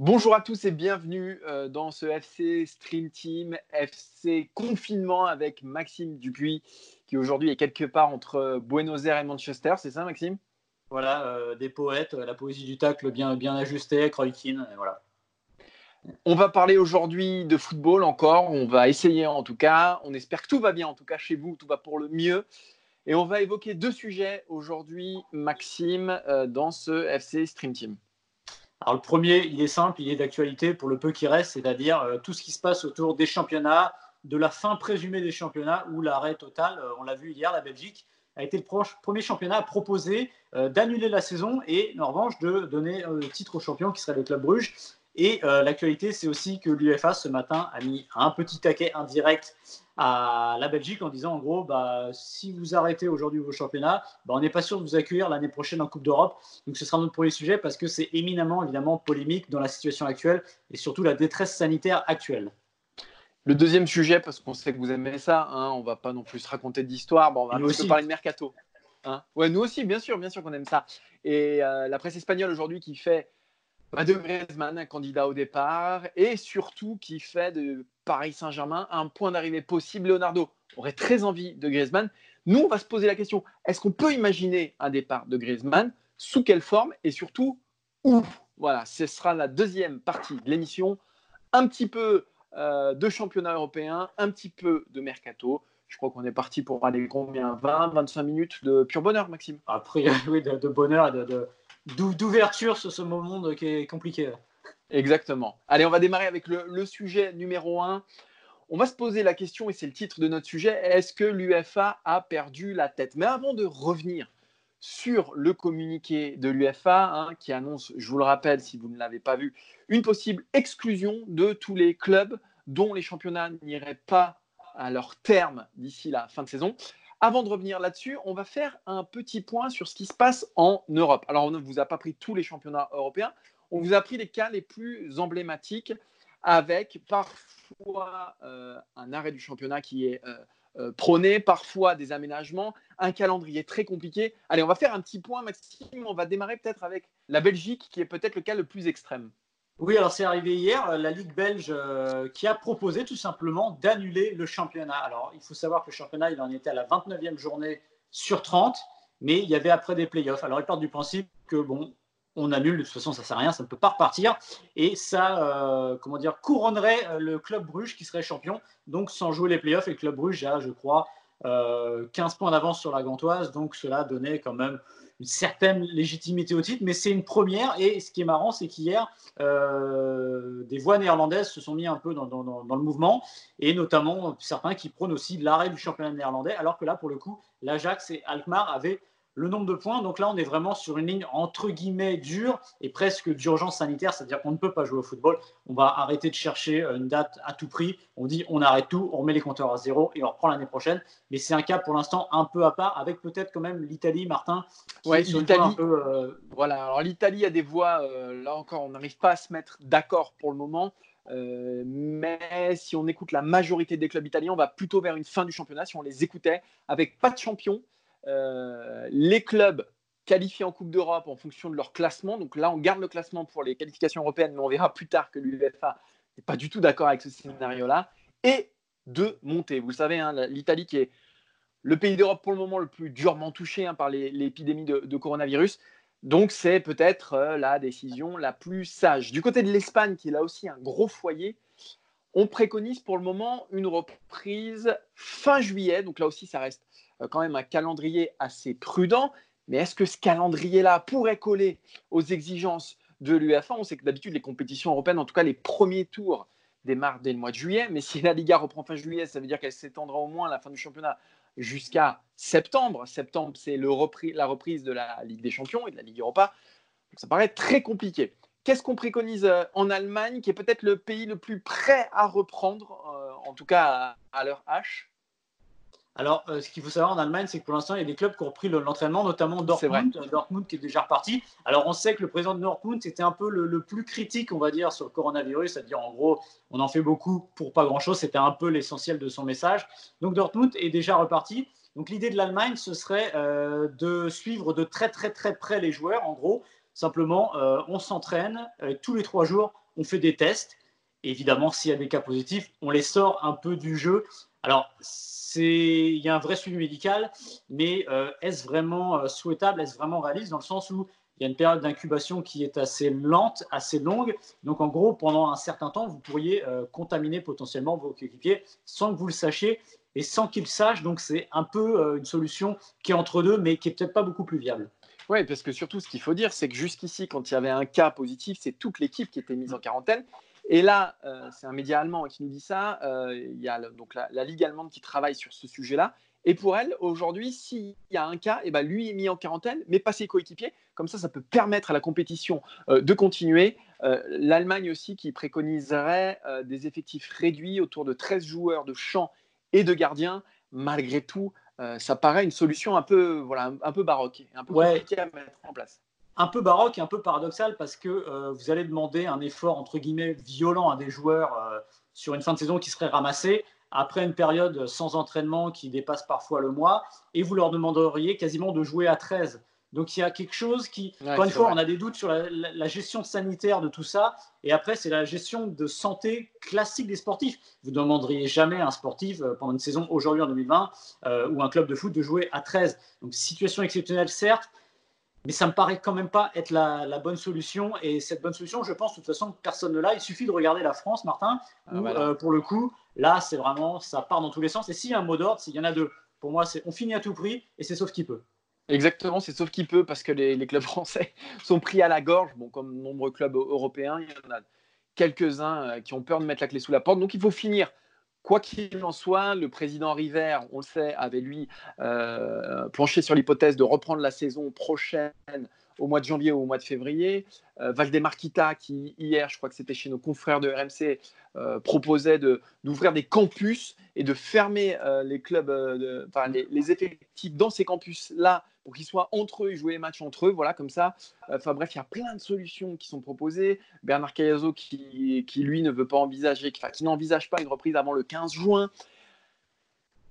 Bonjour à tous et bienvenue euh, dans ce FC Stream Team, FC confinement avec Maxime Dupuis qui aujourd'hui est quelque part entre Buenos Aires et Manchester, c'est ça Maxime? Voilà, euh, des poètes, la poésie du tacle bien, bien ajustée, et voilà. On va parler aujourd'hui de football encore, on va essayer en tout cas, on espère que tout va bien en tout cas chez vous, tout va pour le mieux. Et on va évoquer deux sujets aujourd'hui, Maxime, euh, dans ce FC Stream Team. Alors le premier, il est simple, il est d'actualité pour le peu qui reste, c'est-à-dire euh, tout ce qui se passe autour des championnats, de la fin présumée des championnats ou l'arrêt total. Euh, on l'a vu hier, la Belgique a été le premier championnat à proposer euh, d'annuler la saison et en revanche de donner le titre au champion qui serait le Club Bruges. Et l'actualité, c'est aussi que l'UFA ce matin a mis un petit taquet indirect à la Belgique en disant en gros, bah, si vous arrêtez aujourd'hui vos championnats, bah, on n'est pas sûr de vous accueillir l'année prochaine en Coupe d'Europe. Donc ce sera notre premier sujet parce que c'est éminemment évidemment polémique dans la situation actuelle et surtout la détresse sanitaire actuelle. Le deuxième sujet, parce qu'on sait que vous aimez ça, hein, on va pas non plus se raconter d'histoire, bon, on va un petit peu aussi. parler de mercato. Hein. Ouais, nous aussi, bien sûr, bien sûr qu'on aime ça. Et euh, la presse espagnole aujourd'hui qui fait bah, de Griezmann un candidat au départ et surtout qui fait de Paris Saint-Germain un point d'arrivée possible. Leonardo aurait très envie de Griezmann. Nous, on va se poser la question est-ce qu'on peut imaginer un départ de Griezmann? Sous quelle forme? Et surtout où? Voilà, ce sera la deuxième partie de l'émission. Un petit peu euh, de championnat européen, un petit peu de mercato. Je crois qu'on est parti pour aller combien? 20, 25 minutes de pur bonheur, Maxime? Après, oui, de, de bonheur d'ouverture sur ce monde qui est compliqué. Exactement. Allez, on va démarrer avec le, sujet numéro 1. On va se poser la question, et c'est le titre de notre sujet, est-ce que l'UFA a perdu la tête? Mais avant de revenir sur le communiqué de l'UFA, hein, qui annonce, je vous le rappelle si vous ne l'avez pas vu, une possible exclusion de tous les clubs dont les championnats n'iraient pas à leur terme d'ici la fin de saison. Avant de revenir là-dessus, on va faire un petit point sur ce qui se passe en Europe. Alors, on ne vous a pas pris tous les championnats européens, on vous a pris les cas les plus emblématiques avec parfois euh, un arrêt du championnat qui est euh, euh, prôné, parfois des aménagements, un calendrier très compliqué. Allez, on va faire un petit point, Maxime. On va démarrer peut-être avec la Belgique, qui est peut-être le cas le plus extrême. Oui, alors c'est arrivé hier, la Ligue belge qui a proposé tout simplement d'annuler le championnat. Alors, il faut savoir que le championnat, il en était à la 29e journée sur 30, mais il y avait après des playoffs. Alors, ils partent du principe que, bon, on annule, de toute façon, ça ne sert à rien, ça ne peut pas repartir. Et ça, euh, comment dire, couronnerait euh, le club Bruges qui serait champion, donc sans jouer les playoffs. Et le club Bruges a, je crois, euh, 15 points d'avance sur la Gantoise, donc cela donnait quand même une certaine légitimité au titre, mais c'est une première. Et ce qui est marrant, c'est qu'hier, euh, des voix néerlandaises se sont mis un peu dans- dans le mouvement, et notamment certains qui prônent aussi l'arrêt du championnat néerlandais, alors que là, pour le coup, l'Ajax et Alkmaar avaient le nombre de points. Donc là, on est vraiment sur une ligne entre guillemets dure et presque d'urgence sanitaire, c'est-à-dire qu'on ne peut pas jouer au football. On va arrêter de chercher euh, une date à tout prix. On dit on arrête tout, on remet les compteurs à zéro et on reprend l'année prochaine. Mais c'est un cas pour l'instant un peu à part, avec peut-être quand même l'Italie, Martin, une l'Italie. euh, Voilà, alors l'Italie a des voix, euh, là encore, on n'arrive pas à se mettre d'accord pour le moment. Euh, mais si on écoute la majorité des clubs italiens, on va plutôt vers une fin du championnat. Si on les écoutait, avec pas de champion, euh, les clubs qualifiés en Coupe d'Europe en fonction de leur classement. Donc là, on garde le classement pour les qualifications européennes, mais on verra plus tard que l'UEFA n'est pas du tout d'accord avec ce scénario-là. Et de monter. Vous le savez, hein, l'Italie qui est le pays d'Europe pour le moment le plus durement touché hein, par l'épidémie de, coronavirus. Donc c'est peut-être euh, la décision la plus sage. Du côté de l'Espagne, qui est là aussi un gros foyer, on préconise pour le moment une reprise fin juillet. Donc là aussi, ça reste quand même un calendrier assez prudent. Mais est-ce que ce calendrier-là pourrait coller aux exigences de l'UEFA? On sait que d'habitude, les compétitions européennes, en tout cas les premiers tours, démarrent dès le mois de juillet. Mais si la Liga reprend fin juillet, ça veut dire qu'elle s'étendra au moins la fin du championnat jusqu'à septembre. Septembre, c'est la reprise de la Ligue des Champions et de la Ligue Europa. Ça paraît très compliqué. Qu'est-ce qu'on préconise euh, en Allemagne, qui est peut-être le pays le plus prêt à reprendre, euh, en tout cas à, leur H? Alors, euh, ce qu'il faut savoir en Allemagne, c'est que pour l'instant, il y a des clubs qui ont repris l'entraînement, notamment Dortmund, Dortmund qui est déjà reparti. Alors, on sait que le président de Dortmund était un peu le, plus critique, on va dire, sur le coronavirus, c'est-à-dire en gros, on en fait beaucoup pour pas grand-chose. C'était un peu l'essentiel de son message. Donc, Dortmund est déjà reparti. Donc, l'idée de l'Allemagne, ce serait de suivre de très, très, très près les joueurs. En gros, Simplement, euh, on s'entraîne euh, tous les trois jours, on fait des tests. évidemment, s'il y a des cas positifs, on les sort un peu du jeu. Alors, il y a un vrai suivi médical, mais euh, est-ce vraiment souhaitable, est-ce vraiment réaliste dans le sens où il y a une période d'incubation qui est assez lente, assez longue. Donc, en gros, pendant un certain temps, vous pourriez contaminer potentiellement vos coéquipiers sans que vous le sachiez et sans qu'ils sachent. Donc, c'est un peu une solution qui est entre deux, mais qui est peut-être pas beaucoup plus viable. Oui, parce que surtout, ce qu'il faut dire, c'est que jusqu'ici, quand il y avait un cas positif, c'est toute l'équipe qui était mise en quarantaine. Et là, euh, c'est un média allemand qui nous dit ça. Euh, il y a donc la, Ligue allemande qui travaille sur ce sujet-là. Et pour elle, aujourd'hui, s'il y a un cas, et eh ben lui est mis en quarantaine, mais pas ses coéquipiers. Comme ça, ça peut permettre à la compétition euh, de continuer. L'Allemagne aussi qui préconiserait des effectifs réduits autour de 13 joueurs de champ et de gardiens. Malgré tout, ça paraît une solution un peu, voilà, un, peu baroque, un peu compliquée à mettre en place. Un peu baroque et un peu paradoxal parce que euh, vous allez demander un effort entre guillemets violent à des joueurs euh, sur une fin de saison qui serait ramassée après une période sans entraînement qui dépasse parfois le mois et vous leur demanderiez quasiment de jouer à 13. Donc il y a quelque chose qui, encore une fois, on a des doutes sur la, gestion sanitaire de tout ça. Et après, c'est la gestion de santé classique des sportifs. Vous ne demanderiez jamais à un sportif euh, pendant une saison aujourd'hui en 2020 euh, ou un club de foot de jouer à 13. Donc situation exceptionnelle, certes, mais ça me paraît quand même pas être la, bonne solution. Et cette bonne solution, je pense, de toute façon, personne ne l'a. Il suffit de regarder la France, Martin, ah, euh, pour le coup, là, c'est vraiment, ça part dans tous les sens. Et s'il y a un mot d'ordre, s'il y en a deux, pour moi, c'est on finit à tout prix et c'est sauf qui peut. Exactement, c'est sauf qu'il peut parce que les, clubs français sont pris à la gorge, bon, comme nombreux clubs européens, il y en a quelques-uns euh, qui ont peur de mettre la clé sous la porte. Donc il faut finir. Quoi qu'il en soit, le président River, on le sait, avait lui euh, planché sur l'hypothèse de reprendre la saison prochaine au mois de janvier ou au mois de février. Euh, Valdemarquita, qui hier, je crois que c'était chez nos confrères de RMC, euh, proposait d'ouvrir des campus et de fermer euh, les clubs, les, effectifs dans ces campus-là pour qu'ils soient entre eux et jouer les matchs entre eux. Voilà, comme ça. Enfin bref, il y a plein de solutions qui sont proposées. Bernard Cayazo, qui, lui ne veut pas envisager, qui, qui n'envisage pas une reprise avant le 15 juin.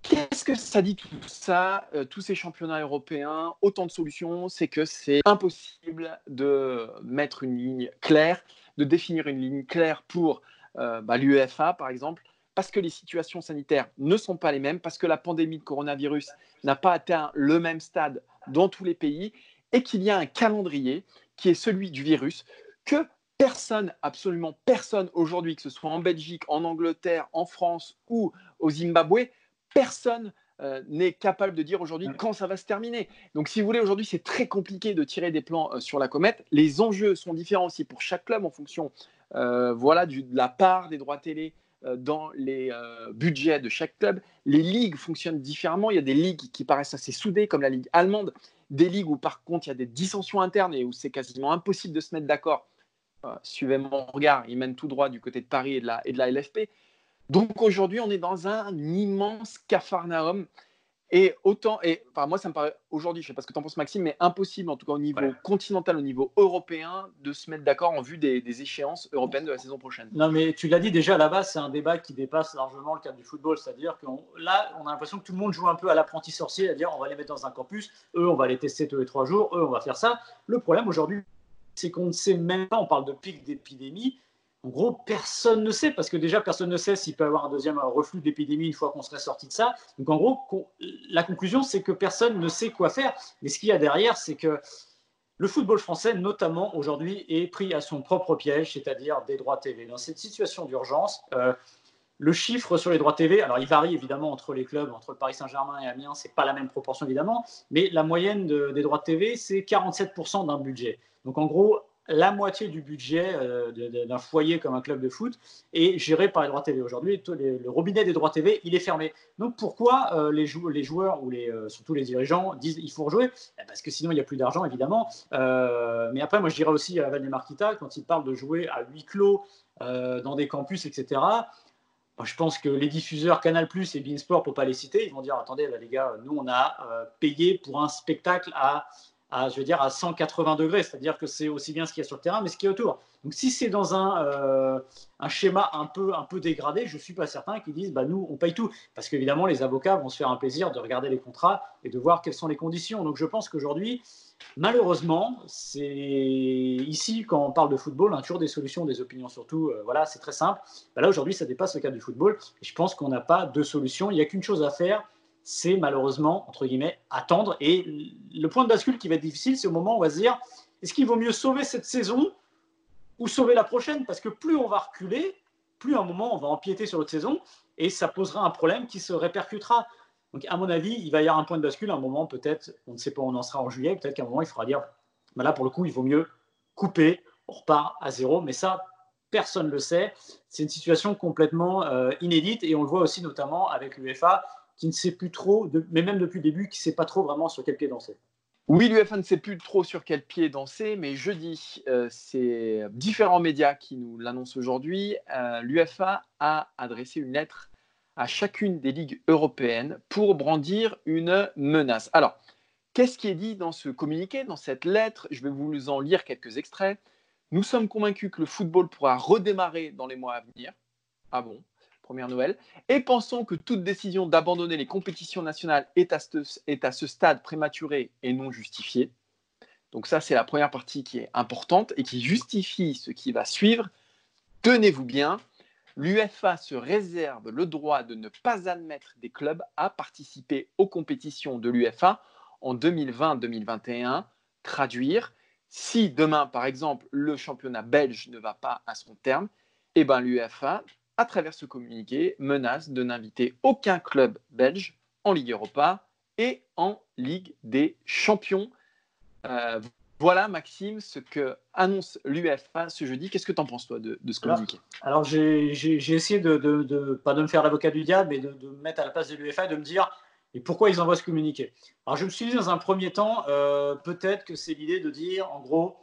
Qu'est-ce que ça dit tout ça, euh, tous ces championnats européens, autant de solutions C'est que c'est impossible de mettre une ligne claire, de définir une ligne claire pour euh, bah, l'UEFA, par exemple, parce que les situations sanitaires ne sont pas les mêmes, parce que la pandémie de coronavirus n'a pas atteint le même stade dans tous les pays, et qu'il y a un calendrier qui est celui du virus que personne, absolument personne aujourd'hui, que ce soit en Belgique, en Angleterre, en France ou au Zimbabwe, personne euh, n'est capable de dire aujourd'hui quand ça va se terminer. Donc, si vous voulez, aujourd'hui, c'est très compliqué de tirer des plans euh, sur la comète. Les enjeux sont différents aussi pour chaque club en fonction euh, voilà, de la part des droits télé dans les budgets de chaque club. Les ligues fonctionnent différemment. Il y a des ligues qui paraissent assez soudées, comme la ligue allemande, des ligues où par contre il y a des dissensions internes et où c'est quasiment impossible de se mettre d'accord. suivez mon regard, ils mènent tout droit du côté de Paris et de la, et de la LFP. Donc aujourd'hui, on est dans un immense cafarnaum. Et autant, et enfin, moi, ça me paraît aujourd'hui, je ne sais pas ce que tu en penses, Maxime, mais impossible, en tout cas au niveau continental, au niveau européen, de se mettre d'accord en vue des, échéances européennes de la saison prochaine. Non, mais tu l'as dit déjà à la base, c'est un débat qui dépasse largement le cadre du football. C'est-à-dire que là, on a l'impression que tout le monde joue un peu à l'apprenti sorcier, à dire on va les mettre dans un campus, eux, on va les tester tous les trois jours, eux, on va faire ça. Le problème aujourd'hui, c'est qu'on ne sait même pas, on parle de pic d'épidémie, en gros, personne ne sait, parce que déjà, personne ne sait s'il peut y avoir un deuxième reflux d'épidémie une fois qu'on serait sorti de ça. Donc, en gros, la conclusion, c'est que personne ne sait quoi faire. Mais ce qu'il y a derrière, c'est que le football français, notamment aujourd'hui, est pris à son propre piège, c'est-à-dire des droits TV. Dans cette situation d'urgence, euh, le chiffre sur les droits TV, alors il varie évidemment entre les clubs, entre Paris Saint-Germain et Amiens, c'est pas la même proportion évidemment, mais la moyenne des droits TV, c'est 47% d'un budget. Donc en gros, la moitié du budget euh, d'un foyer comme un club de foot est géré par les droits TV. Aujourd'hui, le robinet des droits TV, il est fermé. Donc pourquoi euh, les, joueurs ou les, euh, surtout les dirigeants disent il faut rejouer? Eh, Parce que sinon, il n'y a plus d'argent, évidemment. mais après, moi, je dirais aussi à Valdemar Marquita, quand il parle de jouer à huis clos dans des campus, etc., je pense que les diffuseurs Canal Plus et Beansport, pour ne pas les citer, ils vont dire attendez, les gars, nous, on a payé pour un spectacle à à, je veux dire, à 180 degrés, c'est-à-dire que c'est aussi bien ce qu'il y a sur le terrain, mais ce qui est autour. Donc si c'est dans un, euh, schéma un peu, un peu dégradé, je ne suis pas certain qu'ils disent, bah, nous, on paye tout. Parce qu'évidemment, les avocats vont se faire un plaisir de regarder les contrats et de voir quelles sont les conditions. Donc je pense qu'aujourd'hui, malheureusement, c'est ici, quand on parle de football, on a toujours des solutions, des opinions surtout. Euh, voilà, c'est très simple. Bah, là, aujourd'hui, ça dépasse le cadre du football. Et je pense qu'on n'a pas de solution. Il n'y a qu'une chose à faire, c'est malheureusement, entre guillemets, attendre. Et le point de bascule qui va être difficile, c'est au moment où on va se dire, est-ce qu'il vaut mieux sauver cette saison ou sauver la prochaine? Parce que plus on va reculer, plus à un moment on va empiéter sur l'autre saison et ça posera un problème qui se répercutera. Donc, à mon avis, il va y avoir un point de bascule, un moment peut-être, on ne sait pas on en sera en juillet, peut-être qu'à un moment il faudra dire, bah là pour le coup, il vaut mieux couper, on repart à zéro, mais ça, personne ne le sait. C'est une situation complètement euh, inédite et on le voit aussi notamment avec l'UEFA qui ne sait plus trop, mais même depuis le début, qui ne sait pas trop vraiment sur quel pied danser. Oui, l'UEFA ne sait plus trop sur quel pied danser, mais jeudi, euh, c'est différents médias qui nous l'annoncent aujourd'hui. Euh, L'UEFA a adressé une lettre à chacune des ligues européennes pour brandir une menace. Alors, qu'est-ce qui est dit dans ce communiqué, dans cette lettre? Je vais vous en lire quelques extraits. Nous sommes convaincus que le football pourra redémarrer dans les mois à venir. Ah bon? Première Noël, et pensons que toute décision d'abandonner les compétitions nationales est à, ce, stade prématuré et non justifiée. Donc ça, c'est la première partie qui est importante et qui justifie ce qui va suivre. Tenez-vous bien, l'UFA se réserve le droit de ne pas admettre des clubs à participer aux compétitions de l'UFA en 2020-2021. Traduire, si demain, par exemple, le championnat belge ne va pas à son terme, eh ben, l'UFA à travers ce communiqué, menace de n'inviter aucun club belge en Ligue Europa et en Ligue des Champions. Euh, voilà, Maxime, ce que annonce l'UEFA ce jeudi. Qu'est-ce que tu en penses, toi, de, ce communiqué? Alors, j'ai essayé de, pas de me faire l'avocat du diable, mais de, me mettre à la place de l'UEFA et de me dire et pourquoi ils envoient ce communiqué? Alors, je me suis dit dans un premier temps, euh, peut-être que c'est l'idée de dire, en gros,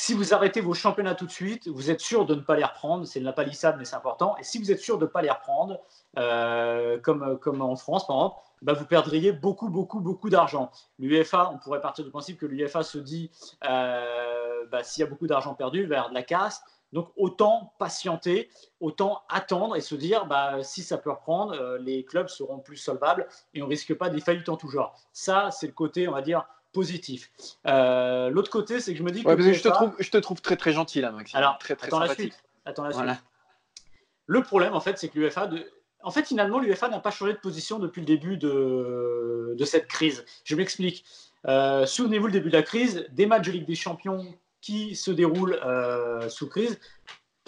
si vous arrêtez vos championnats tout de suite, vous êtes sûr de ne pas les reprendre. C'est la palissade, mais c'est important. Et si vous êtes sûr de ne pas les reprendre, euh, comme, comme en France, par exemple, bah, vous perdriez beaucoup, beaucoup, beaucoup d'argent. L'UEFA, on pourrait partir du principe que l'UEFA se dit euh, bah, s'il y a beaucoup d'argent perdu, vers de la casse. Donc autant patienter, autant attendre et se dire bah, si ça peut reprendre, euh, les clubs seront plus solvables et on risque pas des faillites en tout genre. Ça, c'est le côté, on va dire, positif. Euh, l'autre côté, c'est que je me dis que. je, te trouve, je te trouve très très gentil là, Maxime. Alors, très, très attends la suite. Attends la suite. Le problème, en fait, c'est que l'UEFA. De... En fait, finalement, l'UEFA n'a pas changé de position depuis le début de, de cette crise. Je m'explique. Euh, souvenez-vous, le début de la crise, des matchs de Ligue des Champions qui se déroulent euh, sous crise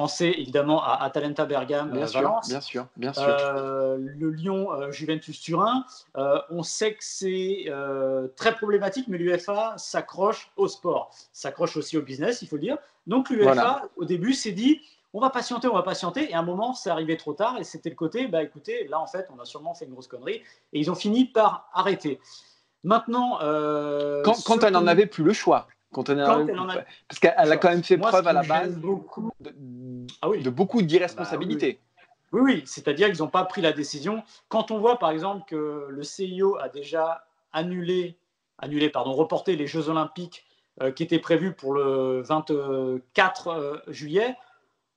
Pensez évidemment à Atalanta Bergame, bien Valence. bien sûr, bien sûr. Euh, le Lyon euh, Juventus Turin. Euh, on sait que c'est très problématique, mais l'UEFA s'accroche au sport, s'accroche aussi au business, il faut le dire. Donc l'UEFA, au début, s'est dit on va patienter, on va patienter. Et à un moment, c'est arrivé trop tard et c'était le côté bah écoutez, là en fait, on a sûrement fait une grosse connerie. Et ils ont fini par arrêter. Maintenant. quand, quand elle n'en avait plus le choix. Quand elle en a... Parce qu'elle a quand même fait preuve à la base beaucoup... De, ah oui. de beaucoup d'irresponsabilité. Bah oui, oui, c'est-à-dire qu'ils n'ont pas pris la décision. Quand on voit par exemple que le CIO a déjà annulé, annulé pardon, reporté les Jeux Olympiques euh, qui étaient prévus pour le 24 euh, juillet,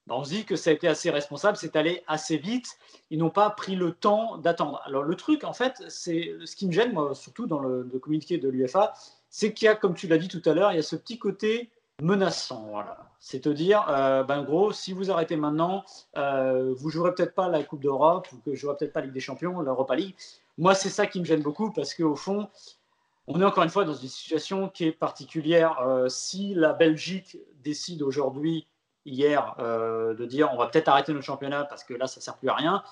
bah, on se dit que ça a été assez responsable, c'est allé assez vite. Ils n'ont pas pris le temps d'attendre. Alors le truc, en fait, c'est ce qui me gêne, moi, surtout dans le, le communiqué de l'UFA, c'est qu'il y a, comme tu l'as dit tout à l'heure, il y a ce petit côté menaçant. Voilà. C'est te dire, euh, ben gros, si vous arrêtez maintenant, euh, vous jouerez peut-être pas la Coupe d'Europe, ou que je jouerez peut-être pas la Ligue des Champions, l'Europa League. Moi, c'est ça qui me gêne beaucoup parce qu'au fond, on est encore une fois dans une situation qui est particulière. Euh, si la Belgique décide aujourd'hui, hier, euh, de dire on va peut-être arrêter notre championnat parce que là, ça sert plus à rien,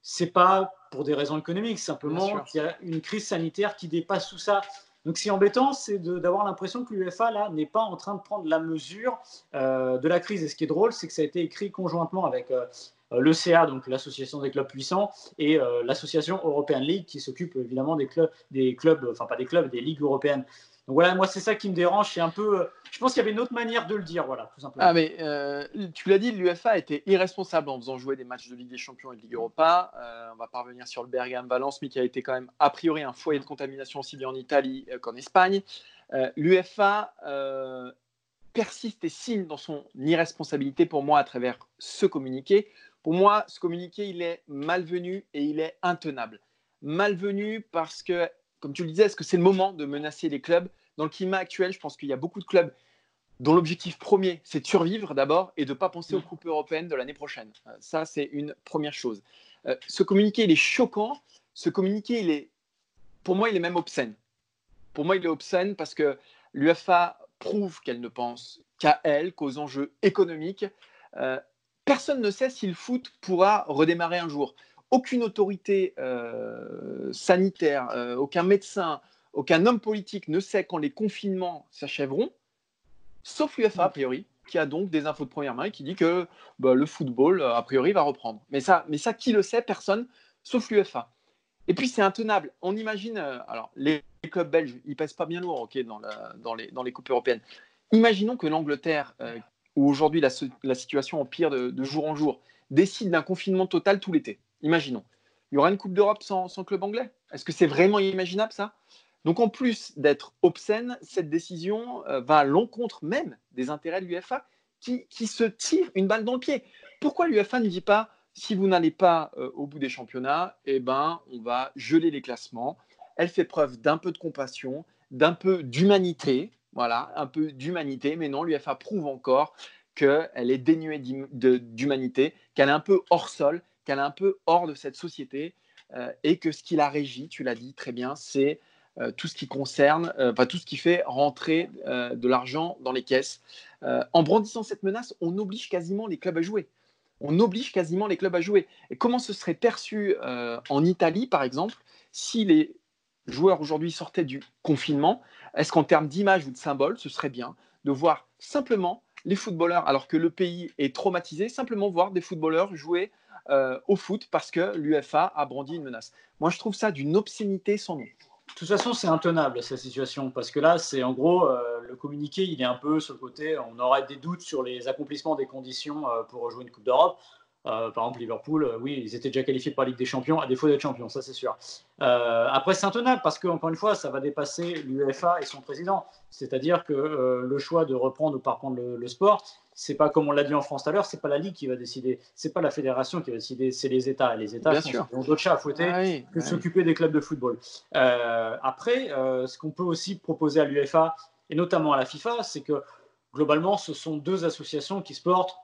c'est pas pour des raisons économiques, simplement qu'il y a une crise sanitaire qui dépasse tout ça. Donc, ce qui est embêtant, c'est d'avoir l'impression que l'UEFA, là, n'est pas en train de prendre la mesure euh, de la crise. Et ce qui est drôle, c'est que ça a été écrit conjointement avec euh, l'ECA, donc l'association des clubs puissants, et l'association European League, qui s'occupe évidemment des clubs, des clubs, enfin pas des clubs, des ligues européennes. Donc voilà, moi c'est ça qui me dérange, c'est un peu. Je pense qu'il y avait une autre manière de le dire, voilà, tout simplement. Ah mais euh, tu l'as dit, l'UFA était irresponsable en faisant jouer des matchs de Ligue des Champions et de Ligue Europa. Euh, on va pas revenir sur le Bergame-Valence, mais qui a été quand même a priori un foyer de contamination aussi bien en Italie euh, qu'en Espagne. L'UFA persiste et signe dans son irresponsabilité pour moi à travers ce communiqué. Pour moi, ce communiqué, il est malvenu et il est intenable. Malvenu parce que, comme tu le disais, est-ce que c'est le moment de menacer les clubs? Dans le climat actuel, je pense qu'il y a beaucoup de clubs dont l'objectif premier, c'est de survivre d'abord et de ne pas penser aux coupes européennes de l'année prochaine. Euh, ça, c'est une première chose. Euh, ce communiqué, il est choquant. Ce communiqué, il est, pour moi, il est même obscène. Pour moi, il est obscène parce que l'UFA prouve qu'elle ne pense qu'à elle, qu'aux enjeux économiques. Euh, personne ne sait si le foot pourra redémarrer un jour. Aucune autorité sanitaire, aucun médecin, aucun homme politique ne sait quand les confinements s'achèveront, sauf l'UFA, a priori, qui a donc des infos de première main et qui dit que bah, le football, a priori, va reprendre. Mais ça, mais ça qui le sait? Personne, sauf l'UFA. Et puis, c'est intenable. On imagine, euh, alors, les clubs belges, ils pèsent pas bien lourd ok, dans, dans, les, dans les coupes européennes. Imaginons que l'Angleterre, euh, où aujourd'hui la, situation empire de, de jour en jour, décide d'un confinement total tout l'été. Imaginons. Il y aura une Coupe d'Europe sans, club anglais? Est-ce que c'est vraiment imaginable ça? Donc en plus d'être obscène, cette décision euh, va à l'encontre même des intérêts de l'UFA qui, se tire une balle dans le pied. Pourquoi l'UFA ne dit pas si vous n'allez pas euh, au bout des championnats, eh ben, on va geler les classements? Elle fait preuve d'un peu de compassion, d'un peu d'humanité, voilà, un peu d'humanité, mais non, l'UFA prouve encore qu'elle est dénuée d'humanité, qu'elle est un peu hors sol, qu'elle est un peu hors de cette société, euh, et que ce qui la régit, tu l'as dit très bien, c'est euh, tout ce qui concerne, euh, enfin, tout ce qui fait rentrer de l'argent dans les caisses. en brandissant cette menace, on oblige quasiment les clubs à jouer. On oblige quasiment les clubs à jouer. Et comment ce serait perçu en Italie, par exemple, si les joueurs aujourd'hui sortaient du confinement? Est-ce qu'en termes d'image ou de symbole, ce serait bien de voir simplement les footballeurs, alors que le pays est traumatisé, simplement voir des footballeurs jouer au foot parce que l'UFA a brandi une menace. Moi, je trouve ça d'une obscénité sans nom. De toute façon, c'est intenable cette situation parce que là, c'est en gros euh, le communiqué, il est un peu sur le côté. On aurait des doutes sur les accomplissements des conditions euh, pour jouer une Coupe d'Europe. Euh, par exemple, Liverpool, euh, oui, ils étaient déjà qualifiés pour la Ligue des Champions, à défaut d'être champions, ça c'est sûr. Euh, après, c'est intenable parce que, encore une fois, ça va dépasser l'UEFA et son président. C'est-à-dire que le choix de reprendre ou pas reprendre le, sport, c'est pas comme on l'a dit en France tout à l'heure, c'est pas la Ligue qui va décider, c'est pas la fédération qui va décider, c'est les États. Et les États ont d'autres chats à fouetter ah que s'occuper des clubs de football. après, ce qu'on peut aussi proposer à l'UEFA et notamment à la FIFA, c'est que globalement, ce sont deux associations qui se portent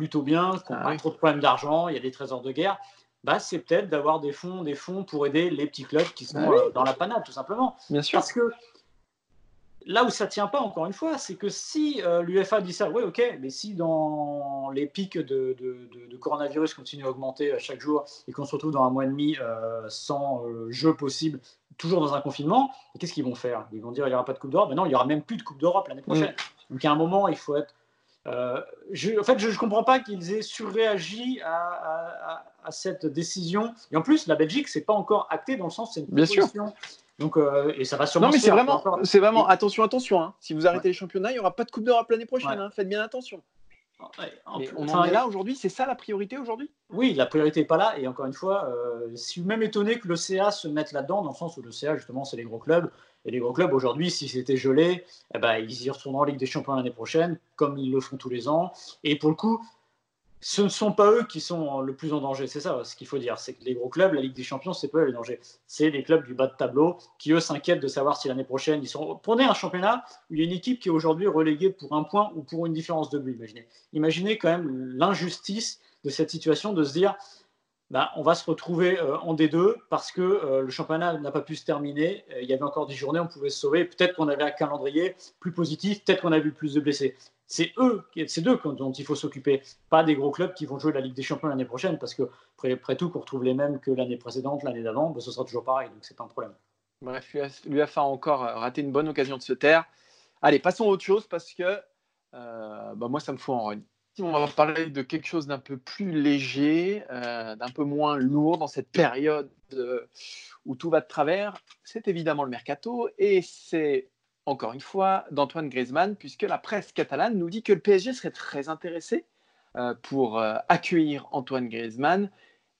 plutôt bien, qui n'ont ah pas trop de problèmes d'argent, il y a des trésors de guerre, bah, c'est peut-être d'avoir des fonds, des fonds pour aider les petits clubs qui sont bah euh, dans la panade, tout simplement. Bien sûr. Parce que là où ça tient pas, encore une fois, c'est que si euh, l'UFA dit ça, oui, ok, mais si dans les pics de, de, coronavirus continuent à augmenter euh, chaque jour et qu'on se retrouve dans un mois et demi sans jeu possible, toujours dans un confinement, qu'est-ce qu'ils vont faire? Ils vont dire il n'y aura pas de Coupe d'Europe. Mais non, il n'y aura même plus de Coupe d'Europe l'année prochaine. Mm. Donc à un moment, il faut être euh, je, en fait, je ne comprends pas qu'ils aient surréagi à, à, cette décision. Et en plus, la Belgique, c'est pas encore acté dans le sens c'est une Bien sûr. Donc, euh, et ça va sûrement. Non, mais c'est vraiment, c'est vraiment attention, attention. Hein. Si vous arrêtez les championnats, il n'y aura pas de Coupe d'Europe l'année prochaine. Hein. Faites bien attention. on en est là aujourd'hui, c'est ça la priorité aujourd'hui? Oui, la priorité n'est pas là. Et encore une fois, euh, je suis même étonné que le CA se mette là-dedans, dans le sens où le CA, justement, c'est les gros clubs. Et les gros clubs, aujourd'hui, si c'était gelé, eh ben, ils y retourneront en Ligue des Champions l'année prochaine, comme ils le font tous les ans. Et pour le coup, ce ne sont pas eux qui sont le plus en danger. C'est ça ce qu'il faut dire. C'est que les gros clubs, la Ligue des Champions, c'est pas eux le danger. C'est les clubs du bas de tableau qui, eux, s'inquiètent de savoir si l'année prochaine ils sont. Prenez un championnat où il y a une équipe qui est aujourd'hui reléguée pour un point ou pour une différence de but. Imaginez. Imaginez quand même l'injustice de cette situation de se dire bah, on va se retrouver euh, en D2 parce que euh, le championnat n'a pas pu se terminer. Euh, il y avait encore 10 journées, on pouvait se sauver. Peut-être qu'on avait un calendrier plus positif, peut-être qu'on a vu plus de blessés. C'est eux, c'est d'eux dont il faut s'occuper, pas des gros clubs qui vont jouer la Ligue des Champions l'année prochaine parce que, après, tout, qu'on retrouve les mêmes que l'année précédente, l'année d'avant, bah, ce sera toujours pareil, donc c'est pas un problème. Bref, l'UFA a encore raté une bonne occasion de se taire. Allez, passons à autre chose parce que bah moi, ça me fout en rogne. On va parler de quelque chose d'un peu plus léger, d'un peu moins lourd dans cette période où tout va de travers. C'est évidemment le mercato et c'est encore une fois, d'Antoine Griezmann, puisque la presse catalane nous dit que le PSG serait très intéressé euh, pour euh, accueillir Antoine Griezmann.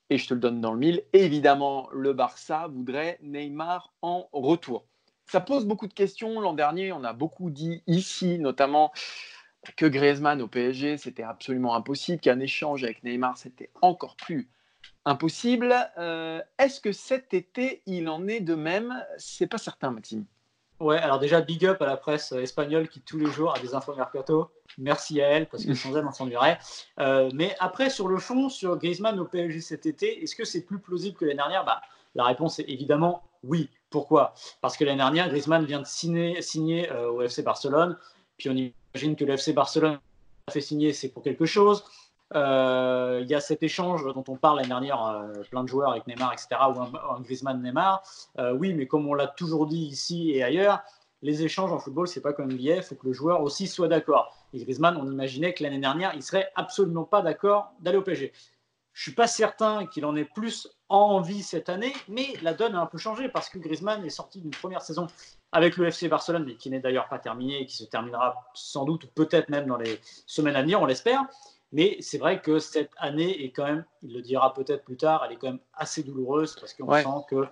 Et je te le donne dans le mille. Évidemment, le Barça voudrait Neymar en retour. Ça pose beaucoup de questions. L'an dernier, on a beaucoup dit ici, notamment, que Griezmann au PSG, c'était absolument impossible, qu'un échange avec Neymar, c'était encore plus impossible. Euh, est-ce que cet été, il en est de même? C'est pas certain, Maxime. Ouais, alors déjà, big up à la presse espagnole qui tous les jours a des infos mercato. Merci à elle, parce que sans elle, on s'ennuierait. Euh, mais après, sur le fond, sur Griezmann au PSG cet été, est-ce que c'est plus plausible que l'année dernière? Bah, La réponse est évidemment oui. Pourquoi? Parce que l'année dernière, Griezmann vient de signer, euh, au FC Barcelone. Puis on imagine que le FC Barcelone a fait signer, c'est pour quelque chose. Euh, il y a cet échange dont on parle l'année dernière, euh, plein de joueurs avec Neymar, etc., ou un, Griezmann-Neymar. Euh, oui, mais comme on l'a toujours dit ici et ailleurs, les échanges en football, c'est pas comme l'IA, il faut que le joueur aussi soit d'accord. Et Griezmann, on imaginait que l'année dernière, il serait absolument pas d'accord d'aller au PSG. Je suis pas certain qu'il en ait plus envie cette année, mais la donne a un peu changé parce que Griezmann est sorti d'une première saison avec le FC Barcelone, mais qui n'est d'ailleurs pas terminée et qui se terminera sans doute, ou peut-être même dans les semaines à venir, on l'espère. Mais c'est vrai que cette année est quand même, il le dira peut-être plus tard, elle est quand même assez douloureuse parce qu'on sent que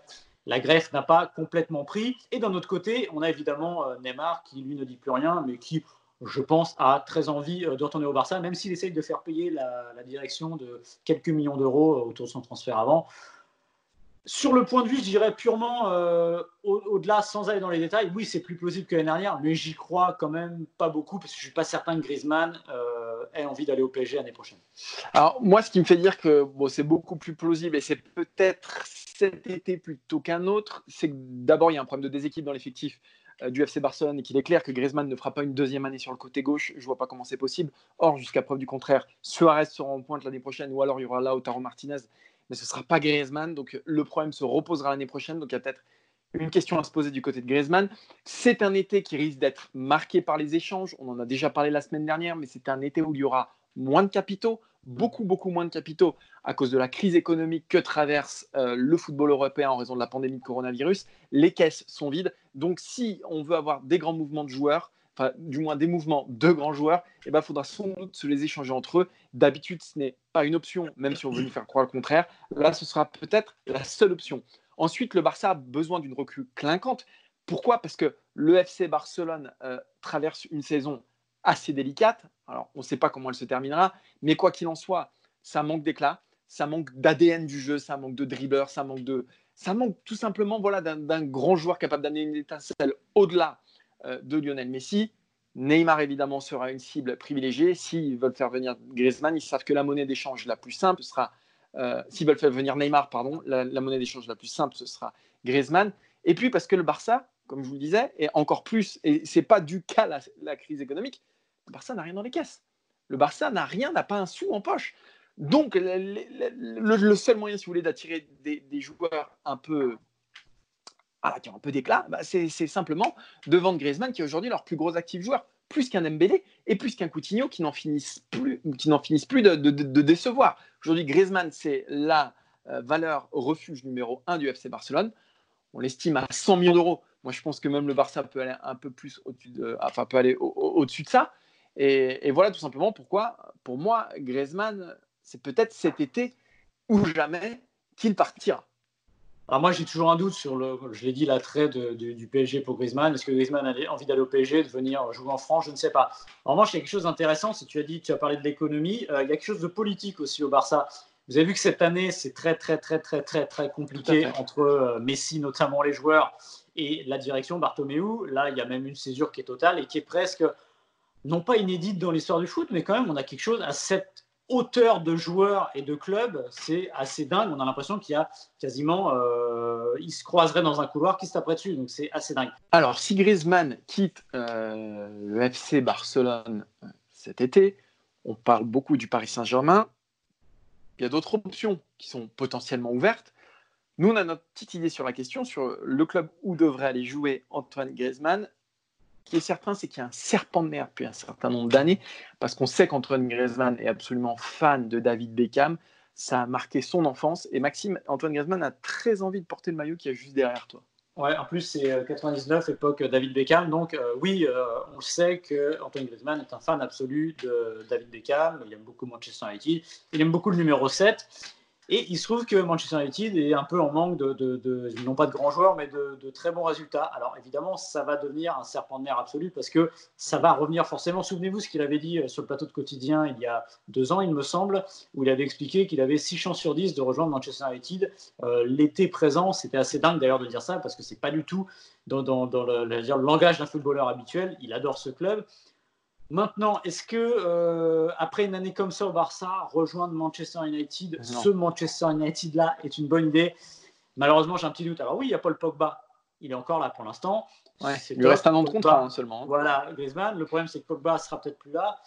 la greffe n'a pas complètement pris. Et d'un autre côté, on a évidemment euh, Neymar qui lui ne dit plus rien, mais qui, je pense, a très envie euh, de retourner au Barça, même s'il essaye de faire payer la, la direction de quelques millions d'euros euh, autour de son transfert avant. Sur le point de vue, je dirais purement euh, au-delà, sans aller dans les détails, oui, c'est plus plausible que l'année dernière, mais j'y crois quand même pas beaucoup parce que je suis pas certain que Griezmann euh, ait envie d'aller au PSG l'année prochaine. Alors moi, ce qui me fait dire que bon, c'est beaucoup plus plausible et c'est peut-être cet été plutôt qu'un autre, c'est que d'abord il y a un problème de déséquilibre dans l'effectif euh, du FC Barcelone et qu'il est clair que Griezmann ne fera pas une deuxième année sur le côté gauche, je vois pas comment c'est possible. Or, jusqu'à preuve du contraire, Suarez sera en pointe l'année prochaine ou alors il y aura Lautaro Martinez mais ce ne sera pas Griezmann. Donc le problème se reposera l'année prochaine. Donc il y a peut-être une question à se poser du côté de Griezmann. C'est un été qui risque d'être marqué par les échanges. On en a déjà parlé la semaine dernière, mais c'est un été où il y aura moins de capitaux, beaucoup, beaucoup moins de capitaux à cause de la crise économique que traverse euh, le football européen en raison de la pandémie de coronavirus. Les caisses sont vides. Donc si on veut avoir des grands mouvements de joueurs, du moins des mouvements de grands joueurs, il eh ben, faudra sans doute se les échanger entre eux. D'habitude, ce n'est pas une option, même si on veut nous faire croire le contraire. Là, ce sera peut-être la seule option. Ensuite, le Barça a besoin d'une recrue clinquante. Pourquoi? Parce que le FC Barcelone euh, traverse une saison assez délicate. Alors, on ne sait pas comment elle se terminera, mais quoi qu'il en soit, ça manque d'éclat, ça manque d'ADN du jeu, ça manque de dribbleur, ça manque de, ça manque tout simplement voilà d'un grand joueur capable d'amener une étincelle au-delà de Lionel Messi. Neymar, évidemment, sera une cible privilégiée. S'ils veulent faire venir Griezmann, ils savent que la monnaie d'échange la plus simple sera. Euh, s'ils veulent faire venir Neymar, pardon, la, monnaie d'échange la plus simple, ce sera Griezmann. Et puis, parce que le Barça, comme je vous le disais, et encore plus, et c'est pas du cas la, la crise économique, le Barça n'a rien dans les caisses. Le Barça n'a rien, n'a pas un sou en poche. Donc, le, seul moyen, si vous voulez, d'attirer des, joueurs un peu ah, qui ont un peu d'éclat, bah, c'est simplement de vendre Griezmann, qui est aujourd'hui leur plus gros actif joueur, plus qu'un Mbélé et plus qu'un Coutinho qui n'en finissent plus, qui finissent plus de, décevoir. Aujourd'hui, Griezmann, c'est la euh, valeur refuge numéro 1 du FC Barcelone. On l'estime à 100 millions d'euros. Moi, je pense que même le Barça peut aller un peu plus au-dessus de ça. Et, et, voilà tout simplement pourquoi, pour moi, Griezmann, c'est peut-être cet été ou jamais qu'il partira. Alors moi, j'ai toujours un doute sur le, je l'ai dit, l'attrait du PSG pour Griezmann. Est-ce que Griezmann a envie d'aller au PSG, de venir jouer en France? Je ne sais pas. En revanche, il y a quelque chose d'intéressant. Si tu as dit, tu as parlé de l'économie, euh, il y a quelque chose de politique aussi au Barça. Vous avez vu que cette année, c'est très, très, très, très, très, très compliqué entre euh, Messi, notamment les joueurs, et la direction Bartomeu. Là, il y a même une césure qui est totale et qui est presque, non pas inédite dans l'histoire du foot, mais quand même, on a quelque chose à cette hauteur de joueurs et de clubs, c'est assez dingue. On a l'impression qu'il y a quasiment, euh, ils se croiseraient dans un couloir qui se taperaient dessus. Donc c'est assez dingue. Alors si Griezmann quitte euh, le FC Barcelone euh, cet été, on parle beaucoup du Paris Saint-Germain. Il y a d'autres options qui sont potentiellement ouvertes. Nous, on a notre petite idée sur la question, sur le club où devrait aller jouer Antoine Griezmann. Qui est certain, c'est qu'il y a un serpent de mer depuis un certain nombre d'années, parce qu'on sait qu'Antoine Griezmann est absolument fan de David Beckham. Ça a marqué son enfance. Et Maxime, Antoine Griezmann a très envie de porter le maillot qui est juste derrière toi. Ouais, en plus, c'est 99, euh, époque David Beckham. Donc, euh, oui, euh, on sait que Antoine Griezmann est un fan absolu de David Beckham. Il aime beaucoup Manchester United. Il aime beaucoup le numéro 7. Et il se trouve que Manchester United est un peu en manque de, non pas de grands joueurs, mais de, très bons résultats. Alors évidemment, ça va devenir un serpent de mer absolu parce que ça va revenir forcément. Souvenez-vous ce qu'il avait dit euh, sur le plateau de quotidien il y a deux ans, il me semble, où il avait expliqué qu'il avait 6 chances sur 10 de rejoindre Manchester United. Euh, l'été présent, c'était assez dingue d'ailleurs de dire ça parce que c'est pas du tout dans, le, le langage d'un footballeur habituel. Il adore ce club. Maintenant, est-ce que euh, après une année comme ça au Barça, rejoindre Manchester United, ce Manchester United là est une bonne idée? Malheureusement, j'ai un petit doute. Alors oui, il y a Paul Pogba, il est encore là pour l'instant. il lui reste un an de contrat hein, seulement. Voilà, Griezmann. Le problème, c'est que Pogba sera peut-être plus là.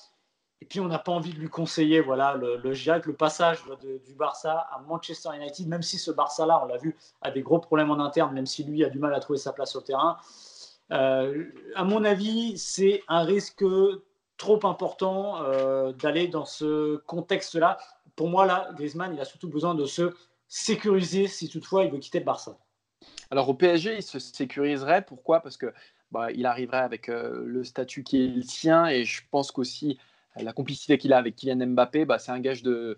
Et puis, on n'a pas envie de lui conseiller, voilà, le, le, le passage du Barça à Manchester United, même si ce Barça-là, on l'a vu, a des gros problèmes en interne, même si lui a du mal à trouver sa place au terrain. Euh, à mon avis, c'est un risque trop important euh, d'aller dans ce contexte-là. Pour moi, là, Griezmann, il a surtout besoin de se sécuriser si toutefois il veut quitter le Barça. Alors au PSG, il se sécuriserait. Pourquoi? Parce que bah, il arriverait avec euh, le statut qui est le sien et je pense qu'aussi euh, la complicité qu'il a avec Kylian Mbappé, bah, c'est un gage de,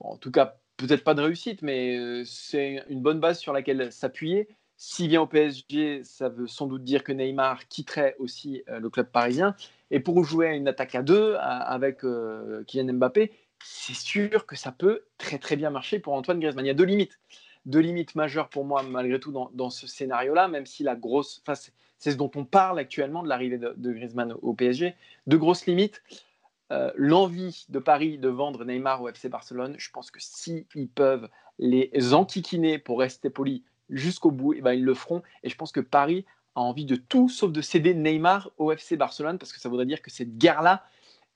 en tout cas peut-être pas de réussite, mais c'est une bonne base sur laquelle s'appuyer. S'il vient au PSG, ça veut sans doute dire que Neymar quitterait aussi le club parisien. Et pour jouer une attaque à deux avec euh, Kylian Mbappé, c'est sûr que ça peut très très bien marcher pour Antoine Griezmann. Il y a deux limites, deux limites majeures pour moi malgré tout dans, ce scénario-là, même si la grosse, enfin, c'est ce dont on parle actuellement de l'arrivée de, Griezmann au PSG. Deux grosses limites. Euh, l'envie de Paris de vendre Neymar au FC Barcelone, je pense que s'ils peuvent les enquiquiner pour rester polis jusqu'au bout, eh ben, ils le feront. Et je pense que Paris a envie de tout sauf de céder Neymar au FC Barcelone parce que ça voudrait dire que cette guerre-là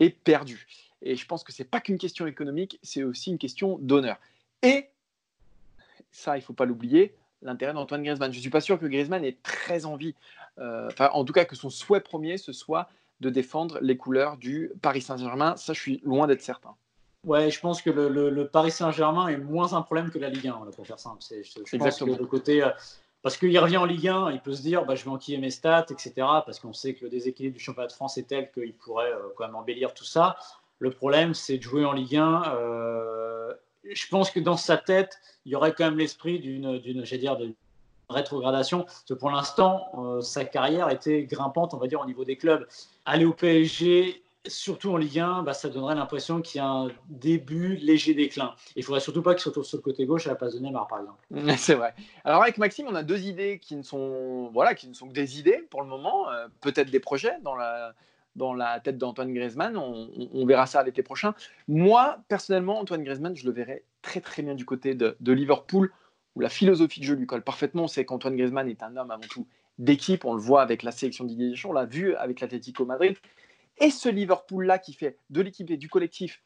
est perdue. Et je pense que ce n'est pas qu'une question économique, c'est aussi une question d'honneur. Et ça, il faut pas l'oublier, l'intérêt d'Antoine Griezmann. Je suis pas sûr que Griezmann ait très envie, euh, en tout cas que son souhait premier, ce soit de défendre les couleurs du Paris Saint-Germain. Ça, je suis loin d'être certain. Ouais, je pense que le, Paris Saint-Germain est moins un problème que la Ligue 1, pour faire simple. Je, je pense que le côté euh, parce qu'il revient en Ligue 1, il peut se dire bah, je vais enquiller mes stats, etc. Parce qu'on sait que le déséquilibre du championnat de France est tel qu'il pourrait euh, quand même embellir tout ça. Le problème, c'est de jouer en Ligue 1. Euh, je pense que dans sa tête, il y aurait quand même l'esprit d'une, dire, de rétrogradation. Parce que pour l'instant, sa carrière était grimpante, on va dire, au niveau des clubs. Aller au PSG, surtout en Ligue 1, bah, ça donnerait l'impression qu'il y a un début léger déclin. Il ne faudrait surtout pas qu'il se retrouve sur le côté gauche à la place de Neymar, par exemple. C'est vrai. Alors avec Maxime, on a deux idées qui ne sont, voilà, qui ne sont que des idées pour le moment, euh, peut-être des projets dans la, tête d'Antoine Griezmann. On, verra ça l'été prochain. Moi, personnellement, Antoine Griezmann, je le verrais très très bien du côté de, Liverpool, où la philosophie de jeu lui colle parfaitement. Sait qu'Antoine Griezmann est un homme avant tout d'équipe. On le voit avec la sélection Didier Deschamps, on l'a vu avec l'Atlético Madrid. Et ce Liverpool-là qui fait de l'équipe et du collectif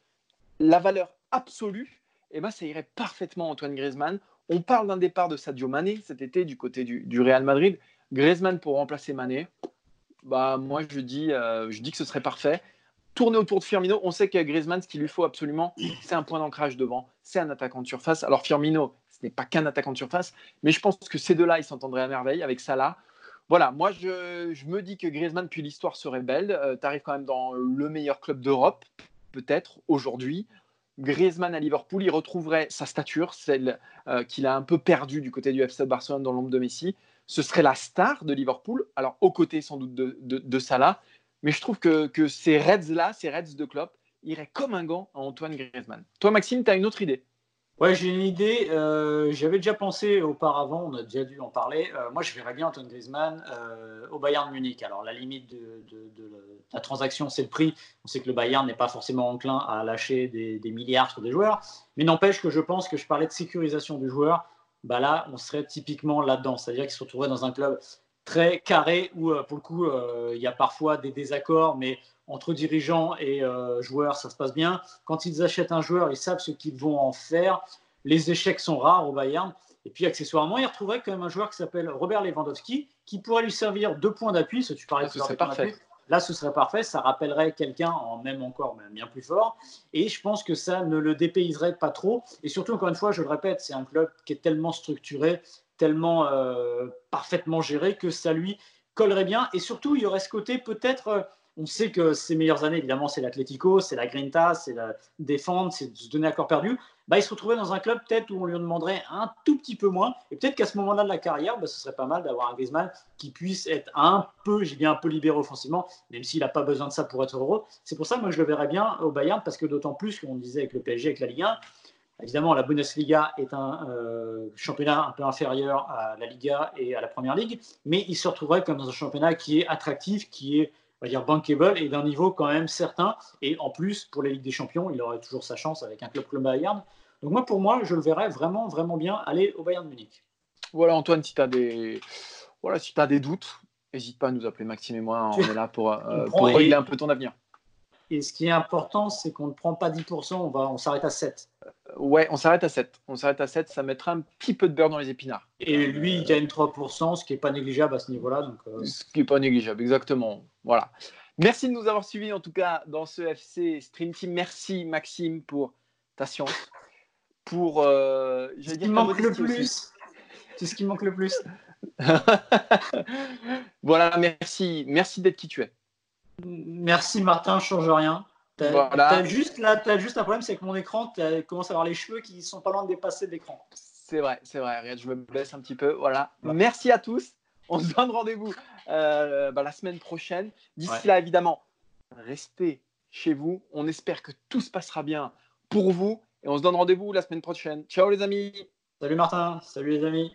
la valeur absolue, eh ben, ça irait parfaitement Antoine Griezmann. On parle d'un départ de Sadio Mané cet été du côté du, Real Madrid. Griezmann pour remplacer Mané, bah, moi je dis, euh, je dis que ce serait parfait. Tourner autour de Firmino, on sait que Griezmann, ce qu'il lui faut absolument, c'est un point d'ancrage devant, c'est un attaquant de surface. Alors Firmino, ce n'est pas qu'un attaquant de surface, mais je pense que ces deux-là, ils s'entendraient à merveille avec Salah voilà, moi je, me dis que Griezmann, puis l'histoire serait belle. Euh, tu arrives quand même dans le meilleur club d'Europe, peut-être aujourd'hui. Griezmann à Liverpool, il retrouverait sa stature, celle euh, qu'il a un peu perdue du côté du FC Barcelone dans l'ombre de Messi. Ce serait la star de Liverpool, alors aux côtés sans doute de, Salah. Mais je trouve que, que ces Reds-là, ces Reds de Klopp, iraient comme un gant à Antoine Griezmann. Toi, Maxime, tu as une autre idée? Ouais, j'ai une idée. Euh, j'avais déjà pensé auparavant, on a déjà dû en parler. Euh, moi, je verrais bien Antoine Griezmann euh, au Bayern Munich. Alors, la limite de, la transaction, c'est le prix. On sait que le Bayern n'est pas forcément enclin à lâcher des, milliards sur des joueurs. Mais n'empêche que je pense que je parlais de sécurisation du joueur. Bah là, on serait typiquement là-dedans. C'est-à-dire qu'il se retrouverait dans un club très carré où, pour le coup, il y a parfois des désaccords, mais entre dirigeants et euh, joueurs, ça se passe bien. Quand ils achètent un joueur, ils savent ce qu'ils vont en faire. Les échecs sont rares au Bayern. Et puis accessoirement, il retrouverait quand même un joueur qui s'appelle Robert Lewandowski, qui pourrait lui servir deux points d'appui. Ce tu parlais ah, ce parfait. Là, ce serait parfait. Ça rappellerait quelqu'un en même encore, même bien plus fort. Et je pense que ça ne le dépayserait pas trop. Et surtout, encore une fois, je le répète, c'est un club qui est tellement structuré, tellement euh, parfaitement géré que ça lui collerait bien. Et surtout, il y aurait ce côté peut-être. On sait que ses meilleures années, évidemment, c'est l'Atlético, c'est la Grinta, c'est la défendre, c'est se donner à corps perdu. Bah, il se retrouvait dans un club peut-être où on lui demanderait un tout petit peu moins. Et peut-être qu'à ce moment-là de la carrière, bah, ce serait pas mal d'avoir un Griezmann qui puisse être un peu, j'ai un peu libéré offensivement, même s'il n'a pas besoin de ça pour être heureux. C'est pour ça que moi je le verrais bien au Bayern, parce que d'autant plus qu'on disait avec le PSG, avec la Ligue 1, Évidemment, la Bundesliga est un euh, championnat un peu inférieur à la Liga et à la Première Ligue, mais il se retrouverait comme dans un championnat qui est attractif, qui est on va dire bankable et d'un niveau quand même certain. Et en plus, pour les Ligues des Champions, il aurait toujours sa chance avec un club comme Bayern. Donc moi, pour moi, je le verrais vraiment, vraiment bien aller au Bayern de Munich. Voilà, Antoine, si tu as des voilà, si as des doutes, n'hésite pas à nous appeler Maxime et moi. On est là pour, euh, pour régler un peu ton avenir. Et ce qui est important, c'est qu'on ne prend pas 10%, on, va, on s'arrête à 7. Ouais, on s'arrête à 7. On s'arrête à 7, ça mettra un petit peu de beurre dans les épinards. Et lui, il gagne 3%, ce qui n'est pas négligeable à ce niveau-là. Donc, euh. Ce qui n'est pas négligeable, exactement. Voilà. Merci de nous avoir suivis, en tout cas, dans ce FC Stream Team. Merci, Maxime, pour ta science. Pour. Euh, ce qui manque le plus. C'est ce qui manque le plus. voilà, merci. Merci d'être qui tu es. Merci Martin, je change rien. T'as juste là, as juste un problème, c'est que mon écran, tu commences à avoir les cheveux qui sont pas loin de dépasser l'écran. C'est vrai, c'est vrai. Regarde, je me blesse un petit peu. Voilà. Merci à tous. On se donne rendez-vous euh, bah, la semaine prochaine. D'ici là, évidemment, restez chez vous. On espère que tout se passera bien pour vous. Et on se donne rendez-vous la semaine prochaine. Ciao les amis. Salut Martin. Salut les amis.